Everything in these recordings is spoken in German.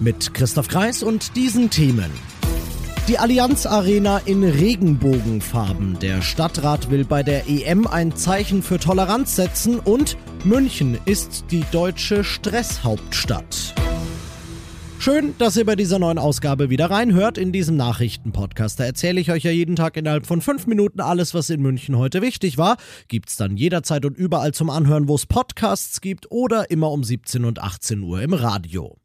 Mit Christoph Kreis und diesen Themen. Die Allianz Arena in Regenbogenfarben. Der Stadtrat will bei der EM ein Zeichen für Toleranz setzen und München ist die deutsche Stresshauptstadt. Schön, dass ihr bei dieser neuen Ausgabe wieder reinhört in diesem Nachrichtenpodcast. Da erzähle ich euch ja jeden Tag innerhalb von fünf Minuten alles, was in München heute wichtig war. Gibt's dann jederzeit und überall zum Anhören, wo es Podcasts gibt oder immer um 17 und 18 Uhr im Radio.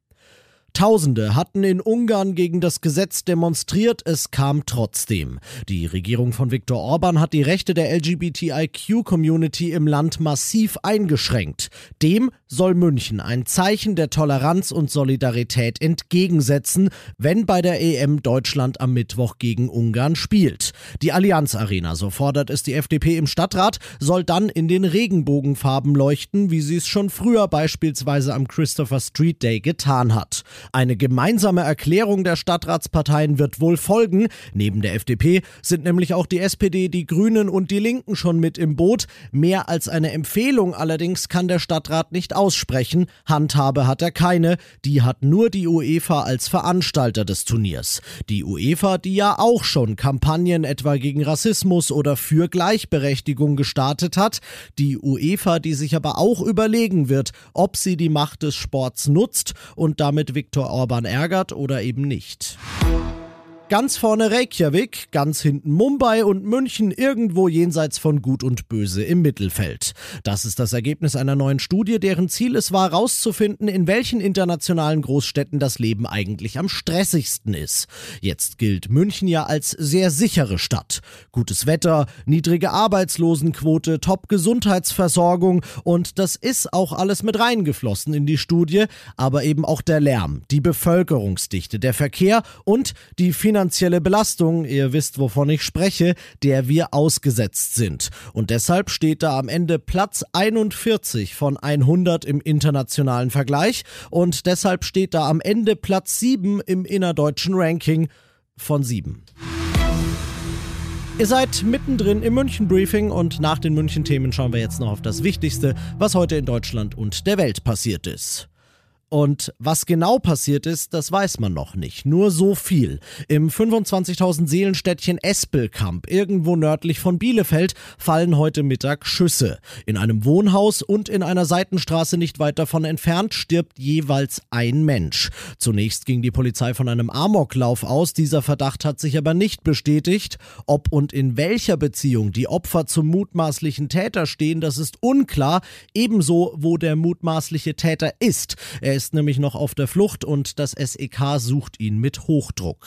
Tausende hatten in Ungarn gegen das Gesetz demonstriert, es kam trotzdem. Die Regierung von Viktor Orban hat die Rechte der LGBTIQ-Community im Land massiv eingeschränkt. Dem soll München ein Zeichen der Toleranz und Solidarität entgegensetzen, wenn bei der EM Deutschland am Mittwoch gegen Ungarn spielt. Die Allianz Arena, so fordert es die FDP im Stadtrat, soll dann in den Regenbogenfarben leuchten, wie sie es schon früher beispielsweise am Christopher Street Day getan hat. Eine gemeinsame Erklärung der Stadtratsparteien wird wohl folgen. Neben der FDP sind nämlich auch die SPD, die Grünen und die Linken schon mit im Boot. Mehr als eine Empfehlung allerdings kann der Stadtrat nicht aussprechen. Handhabe hat er keine. Die hat nur die UEFA als Veranstalter des Turniers. Die UEFA, die ja auch schon Kampagnen etwa gegen Rassismus oder für Gleichberechtigung gestartet hat. Die UEFA, die sich aber auch überlegen wird, ob sie die Macht des Sports nutzt und damit Viktor Orban ärgert oder eben nicht. Ganz vorne Reykjavik, ganz hinten Mumbai und München irgendwo jenseits von Gut und Böse im Mittelfeld. Das ist das Ergebnis einer neuen Studie, deren Ziel es war, herauszufinden, in welchen internationalen Großstädten das Leben eigentlich am stressigsten ist. Jetzt gilt München ja als sehr sichere Stadt. Gutes Wetter, niedrige Arbeitslosenquote, Top-Gesundheitsversorgung und das ist auch alles mit reingeflossen in die Studie, aber eben auch der Lärm, die Bevölkerungsdichte, der Verkehr und die Finanzierung finanzielle Belastung, ihr wisst, wovon ich spreche, der wir ausgesetzt sind. Und deshalb steht da am Ende Platz 41 von 100 im internationalen Vergleich und deshalb steht da am Ende Platz 7 im innerdeutschen Ranking von 7. Ihr seid mittendrin im München-Briefing und nach den München-Themen schauen wir jetzt noch auf das Wichtigste, was heute in Deutschland und der Welt passiert ist. Und was genau passiert ist, das weiß man noch nicht. Nur so viel. Im 25.000 Seelenstädtchen Espelkamp, irgendwo nördlich von Bielefeld, fallen heute Mittag Schüsse. In einem Wohnhaus und in einer Seitenstraße nicht weit davon entfernt stirbt jeweils ein Mensch. Zunächst ging die Polizei von einem Amoklauf aus. Dieser Verdacht hat sich aber nicht bestätigt. Ob und in welcher Beziehung die Opfer zum mutmaßlichen Täter stehen, das ist unklar. Ebenso, wo der mutmaßliche Täter ist. Er ist nämlich noch auf der Flucht und das SEK sucht ihn mit Hochdruck.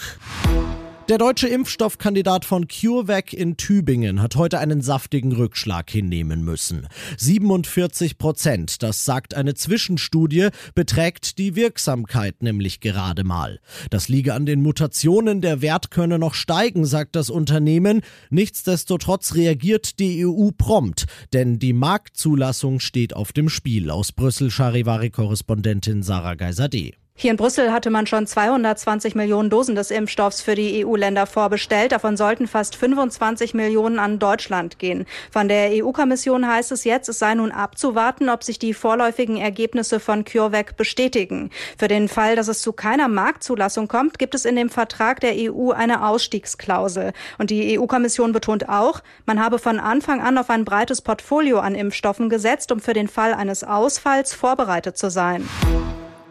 Der deutsche Impfstoffkandidat von CureVac in Tübingen hat heute einen saftigen Rückschlag hinnehmen müssen. 47 Prozent, das sagt eine Zwischenstudie, beträgt die Wirksamkeit nämlich gerade mal. Das liege an den Mutationen, der Wert könne noch steigen, sagt das Unternehmen. Nichtsdestotrotz reagiert die EU prompt, denn die Marktzulassung steht auf dem Spiel. Aus Brüssel Charivari-Korrespondentin Sarah Geiser-D. Hier in Brüssel hatte man schon 220 Millionen Dosen des Impfstoffs für die EU-Länder vorbestellt. Davon sollten fast 25 Millionen an Deutschland gehen. Von der EU-Kommission heißt es jetzt, es sei nun abzuwarten, ob sich die vorläufigen Ergebnisse von CureVac bestätigen. Für den Fall, dass es zu keiner Marktzulassung kommt, gibt es in dem Vertrag der EU eine Ausstiegsklausel. Und die EU-Kommission betont auch, man habe von Anfang an auf ein breites Portfolio an Impfstoffen gesetzt, um für den Fall eines Ausfalls vorbereitet zu sein.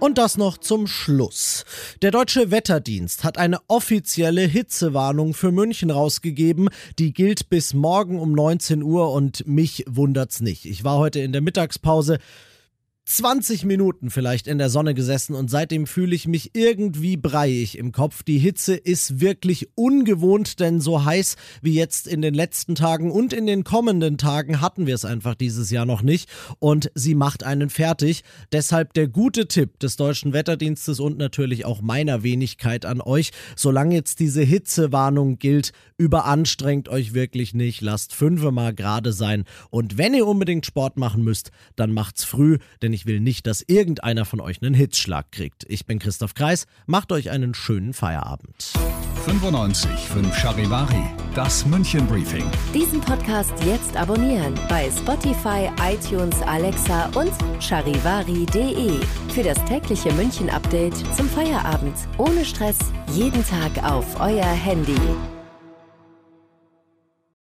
Und das noch zum Schluss. Der Deutsche Wetterdienst hat eine offizielle Hitzewarnung für München rausgegeben. Die gilt bis morgen um 19 Uhr und mich wundert's nicht. Ich war heute in der Mittagspause 20 Minuten vielleicht in der Sonne gesessen und seitdem fühle ich mich irgendwie breiig im Kopf. Die Hitze ist wirklich ungewohnt, denn so heiß wie jetzt in den letzten Tagen und in den kommenden Tagen hatten wir es einfach dieses Jahr noch nicht und sie macht einen fertig. Deshalb der gute Tipp des Deutschen Wetterdienstes und natürlich auch meiner Wenigkeit an euch, solange jetzt diese Hitzewarnung gilt, überanstrengt euch wirklich nicht, lasst fünfmal gerade sein und wenn ihr unbedingt Sport machen müsst, dann macht's früh, denn ich ich will nicht, dass irgendeiner von euch einen Hitzschlag kriegt. Ich bin Christoph Kreis, macht euch einen schönen Feierabend. 95 5 Charivari, das München Briefing. Diesen Podcast jetzt abonnieren bei Spotify, iTunes, Alexa und charivari.de. Für das tägliche München Update zum Feierabend. Ohne Stress, jeden Tag auf euer Handy.